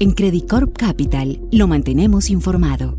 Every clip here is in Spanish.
En Credit Corp Capital lo mantenemos informado.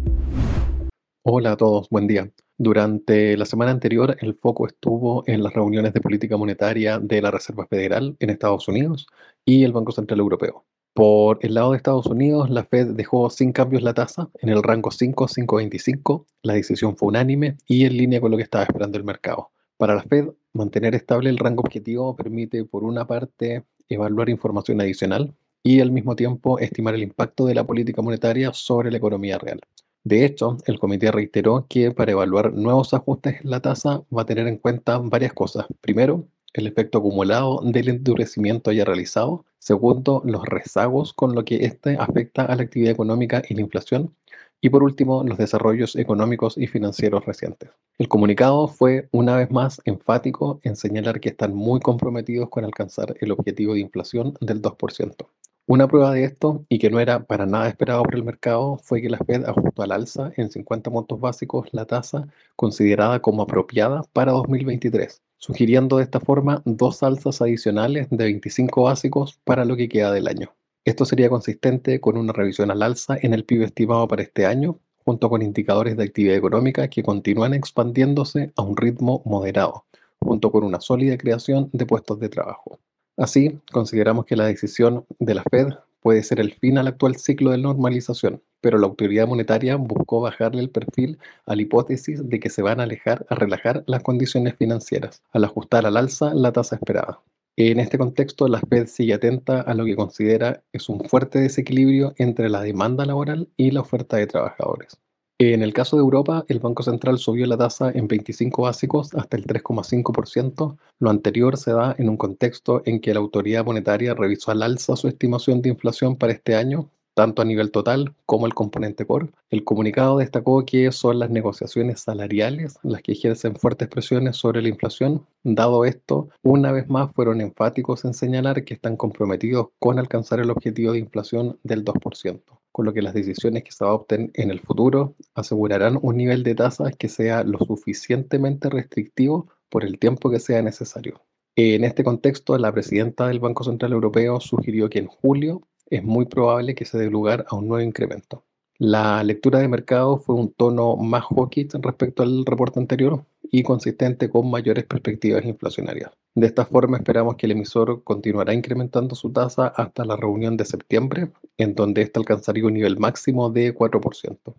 Hola a todos, buen día. Durante la semana anterior, el foco estuvo en las reuniones de política monetaria de la Reserva Federal en Estados Unidos y el Banco Central Europeo. Por el lado de Estados Unidos, la Fed dejó sin cambios la tasa en el rango 5-5.25. La decisión fue unánime y en línea con lo que estaba esperando el mercado. Para la Fed, mantener estable el rango objetivo permite, por una parte, evaluar información adicional y al mismo tiempo estimar el impacto de la política monetaria sobre la economía real. De hecho, el comité reiteró que para evaluar nuevos ajustes en la tasa va a tener en cuenta varias cosas. Primero, el efecto acumulado del endurecimiento ya realizado. Segundo, los rezagos con lo que éste afecta a la actividad económica y la inflación. Y por último, los desarrollos económicos y financieros recientes. El comunicado fue una vez más enfático en señalar que están muy comprometidos con alcanzar el objetivo de inflación del 2%. Una prueba de esto, y que no era para nada esperado por el mercado, fue que la Fed ajustó al alza en 50 puntos básicos la tasa considerada como apropiada para 2023, sugiriendo de esta forma dos alzas adicionales de 25 básicos para lo que queda del año. Esto sería consistente con una revisión al alza en el PIB estimado para este año, junto con indicadores de actividad económica que continúan expandiéndose a un ritmo moderado, junto con una sólida creación de puestos de trabajo. Así, consideramos que la decisión de la Fed puede ser el fin al actual ciclo de normalización, pero la autoridad monetaria buscó bajarle el perfil a la hipótesis de que se van a alejar a relajar las condiciones financieras, al ajustar al alza la tasa esperada. En este contexto, la Fed sigue atenta a lo que considera es un fuerte desequilibrio entre la demanda laboral y la oferta de trabajadores. En el caso de Europa, el Banco Central subió la tasa en 25 básicos hasta el 3,5%. Lo anterior se da en un contexto en que la autoridad monetaria revisó al alza su estimación de inflación para este año, tanto a nivel total como el componente core. El comunicado destacó que son las negociaciones salariales las que ejercen fuertes presiones sobre la inflación. Dado esto, una vez más fueron enfáticos en señalar que están comprometidos con alcanzar el objetivo de inflación del 2% con lo que las decisiones que se adopten en el futuro asegurarán un nivel de tasas que sea lo suficientemente restrictivo por el tiempo que sea necesario. En este contexto, la presidenta del Banco Central Europeo sugirió que en julio es muy probable que se dé lugar a un nuevo incremento. La lectura de mercado fue un tono más hawkish respecto al reporte anterior y consistente con mayores perspectivas inflacionarias. De esta forma esperamos que el emisor continuará incrementando su tasa hasta la reunión de septiembre, en donde ésta alcanzaría un nivel máximo de 4%.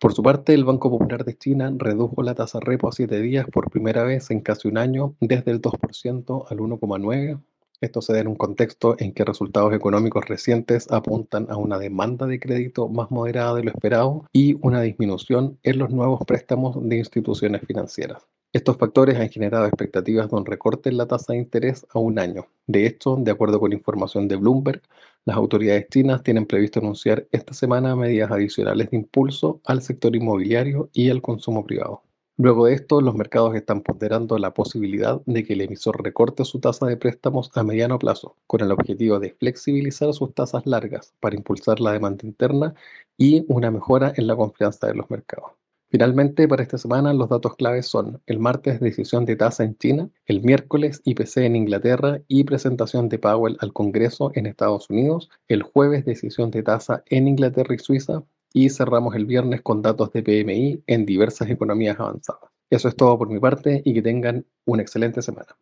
Por su parte, el Banco Popular de China redujo la tasa repo a 7 días por primera vez en casi un año, desde el 2% al 1,9%, esto se da en un contexto en que resultados económicos recientes apuntan a una demanda de crédito más moderada de lo esperado y una disminución en los nuevos préstamos de instituciones financieras. Estos factores han generado expectativas de un recorte en la tasa de interés a un año. De hecho, de acuerdo con información de Bloomberg, las autoridades chinas tienen previsto anunciar esta semana medidas adicionales de impulso al sector inmobiliario y al consumo privado. Luego de esto, los mercados están ponderando la posibilidad de que el emisor recorte su tasa de préstamos a mediano plazo, con el objetivo de flexibilizar sus tasas largas para impulsar la demanda interna y una mejora en la confianza de los mercados. Finalmente, para esta semana los datos claves son el martes decisión de tasa en China, el miércoles IPC en Inglaterra y presentación de Powell al Congreso en Estados Unidos, el jueves decisión de tasa en Inglaterra y Suiza, y cerramos el viernes con datos de PMI en diversas economías avanzadas. Eso es todo por mi parte y que tengan una excelente semana.